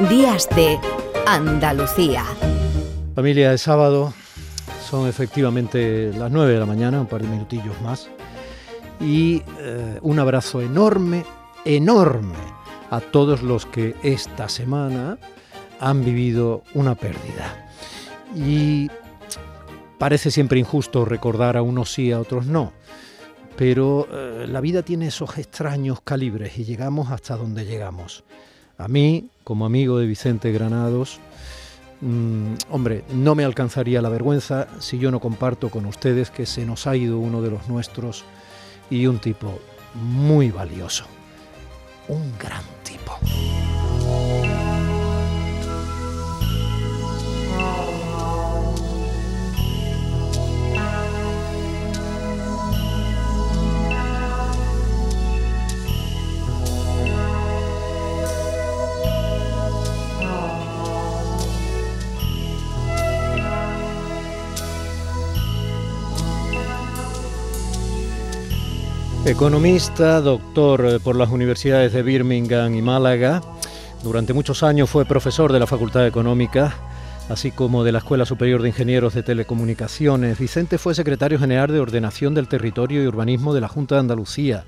Días de Andalucía. Familia de sábado, son efectivamente las 9 de la mañana, un par de minutillos más. Y eh, un abrazo enorme, enorme a todos los que esta semana han vivido una pérdida. Y parece siempre injusto recordar a unos sí, a otros no. Pero eh, la vida tiene esos extraños calibres y llegamos hasta donde llegamos. A mí, como amigo de Vicente Granados, mm, hombre, no me alcanzaría la vergüenza si yo no comparto con ustedes que se nos ha ido uno de los nuestros y un tipo muy valioso, un gran tipo. Economista, doctor eh, por las universidades de Birmingham y Málaga. Durante muchos años fue profesor de la Facultad Económica, así como de la Escuela Superior de Ingenieros de Telecomunicaciones. Vicente fue secretario general de Ordenación del Territorio y Urbanismo de la Junta de Andalucía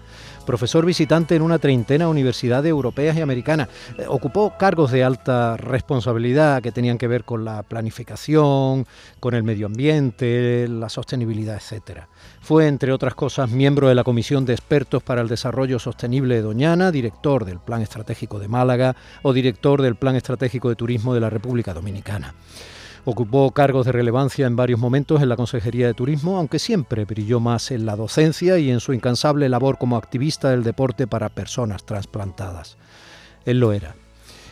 profesor visitante en una treintena de universidades europeas y americanas. Eh, ocupó cargos de alta responsabilidad que tenían que ver con la planificación, con el medio ambiente, la sostenibilidad, etc. Fue, entre otras cosas, miembro de la Comisión de Expertos para el Desarrollo Sostenible de Doñana, director del Plan Estratégico de Málaga o director del Plan Estratégico de Turismo de la República Dominicana. Ocupó cargos de relevancia en varios momentos en la Consejería de Turismo, aunque siempre brilló más en la docencia y en su incansable labor como activista del deporte para personas trasplantadas. Él lo era.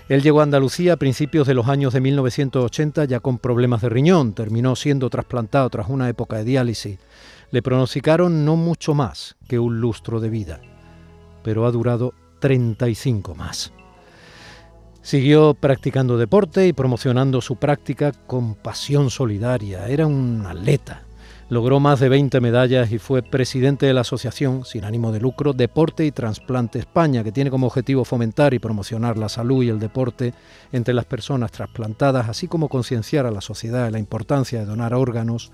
Él llegó a Andalucía a principios de los años de 1980 ya con problemas de riñón, terminó siendo trasplantado tras una época de diálisis. Le pronosticaron no mucho más que un lustro de vida, pero ha durado 35 más. Siguió practicando deporte y promocionando su práctica con pasión solidaria. Era un atleta. Logró más de 20 medallas y fue presidente de la asociación, sin ánimo de lucro, Deporte y Trasplante España, que tiene como objetivo fomentar y promocionar la salud y el deporte entre las personas trasplantadas, así como concienciar a la sociedad de la importancia de donar órganos,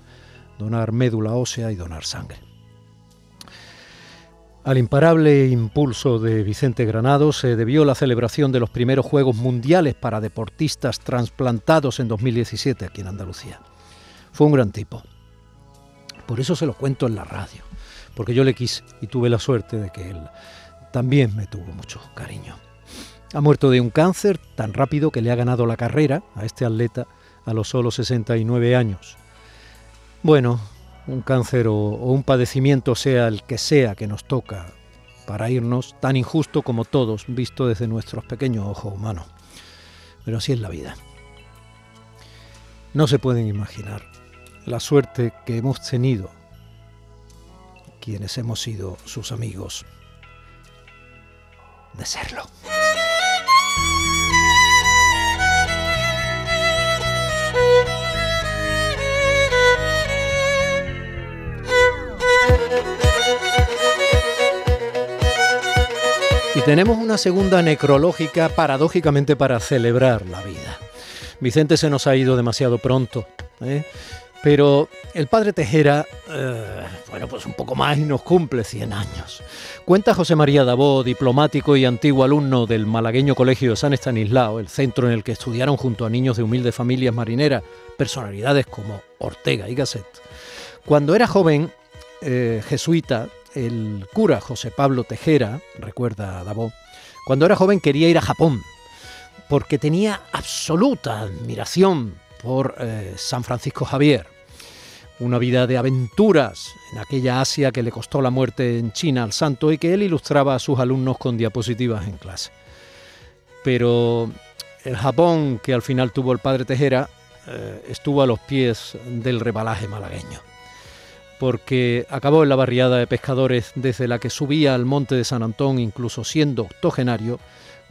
donar médula ósea y donar sangre. Al imparable impulso de Vicente Granado se debió la celebración de los primeros Juegos Mundiales para deportistas trasplantados en 2017 aquí en Andalucía. Fue un gran tipo. Por eso se lo cuento en la radio, porque yo le quise y tuve la suerte de que él también me tuvo mucho cariño. Ha muerto de un cáncer tan rápido que le ha ganado la carrera a este atleta a los solo 69 años. Bueno, un cáncer o, un padecimiento, sea el que sea que nos toca para irnos, tan injusto como todos, visto desde nuestros pequeños ojos humanos. Pero así es la vida. No se pueden imaginar la suerte que hemos tenido quienes hemos sido sus amigos de serlo. Tenemos una segunda necrológica paradójicamente para celebrar la vida. Vicente se nos ha ido demasiado pronto, ¿eh? pero el padre Tejera, eh, bueno, pues un poco más y nos cumple 100 años. Cuenta José María Dabó, diplomático y antiguo alumno del malagueño Colegio de San Estanislao, el centro en el que estudiaron junto a niños de humildes familias marineras, personalidades como Ortega y Gasset. Cuando era joven, eh, jesuita, el cura José Pablo Tejera, recuerda a cuando era joven quería ir a Japón, porque tenía absoluta admiración por eh, San Francisco Javier. Una vida de aventuras en aquella Asia que le costó la muerte en China al santo y que él ilustraba a sus alumnos con diapositivas en clase. Pero el Japón que al final tuvo el padre Tejera eh, estuvo a los pies del rebalaje malagueño porque acabó en la barriada de pescadores desde la que subía al monte de San Antón, incluso siendo octogenario,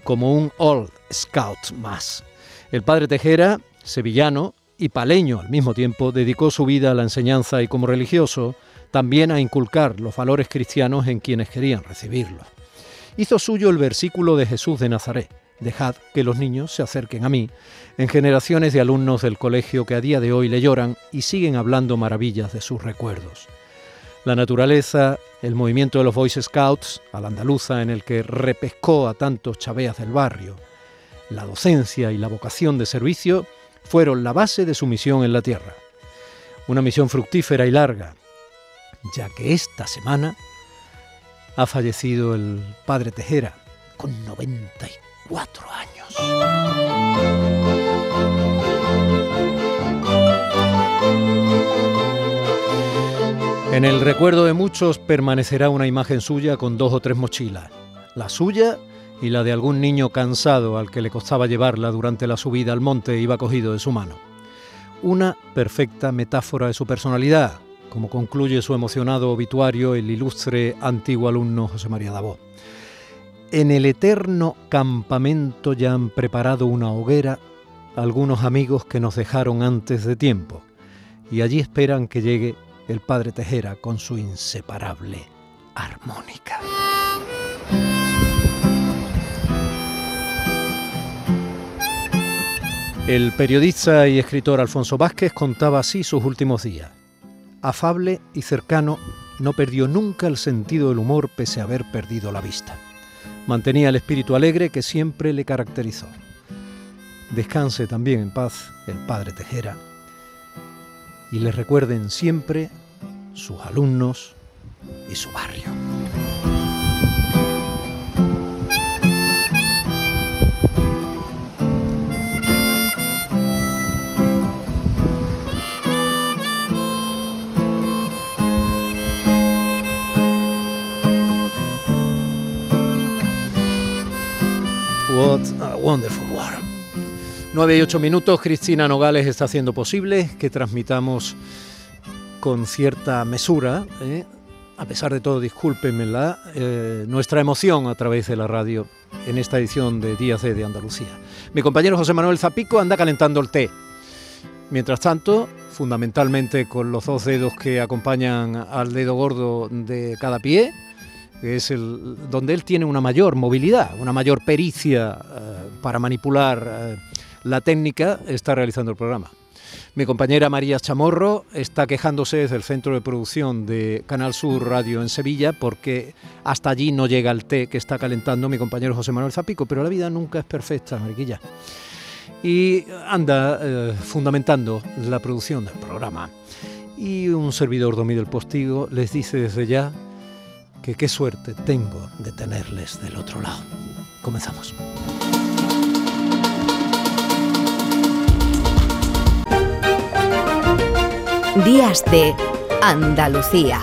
como un Old Scout más. El padre Tejera, sevillano y paleño al mismo tiempo, dedicó su vida a la enseñanza y como religioso también a inculcar los valores cristianos en quienes querían recibirlos. Hizo suyo el versículo de Jesús de Nazaret, Dejad que los niños se acerquen a mí, en generaciones de alumnos del colegio que a día de hoy le lloran y siguen hablando maravillas de sus recuerdos. La naturaleza, el movimiento de los Boy Scouts, a la andaluza en el que repescó a tantos chaveas del barrio, la docencia y la vocación de servicio fueron la base de su misión en la Tierra. Una misión fructífera y larga, ya que esta semana ha fallecido el padre Tejera con 94 cuatro años. En el recuerdo de muchos permanecerá una imagen suya con dos o tres mochilas, la suya y la de algún niño cansado al que le costaba llevarla durante la subida al monte iba cogido de su mano. Una perfecta metáfora de su personalidad, como concluye su emocionado obituario el ilustre antiguo alumno José María Dabó. En el eterno campamento ya han preparado una hoguera algunos amigos que nos dejaron antes de tiempo y allí esperan que llegue el padre Tejera con su inseparable armónica. El periodista y escritor Alfonso Vázquez contaba así sus últimos días. Afable y cercano, no perdió nunca el sentido del humor pese a haber perdido la vista. Mantenía el espíritu alegre que siempre le caracterizó. Descanse también en paz el padre Tejera y le recuerden siempre sus alumnos y su barrio. What a wonderful world. 9 y 8 minutos, Cristina Nogales está haciendo posible que transmitamos con cierta mesura, ¿eh? a pesar de todo, discúlpenmela, eh, nuestra emoción a través de la radio en esta edición de Días de, de Andalucía. Mi compañero José Manuel Zapico anda calentando el té. Mientras tanto, fundamentalmente con los dos dedos que acompañan al dedo gordo de cada pie, que es el, donde él tiene una mayor movilidad, una mayor pericia eh, para manipular eh, la técnica, está realizando el programa. Mi compañera María Chamorro está quejándose desde el centro de producción de Canal Sur Radio en Sevilla porque hasta allí no llega el té que está calentando mi compañero José Manuel Zapico, pero la vida nunca es perfecta, Mariquilla. Y anda eh, fundamentando la producción del programa. Y un servidor dominio del postigo les dice desde ya que qué suerte tengo de tenerles del otro lado. Comenzamos. Días de Andalucía.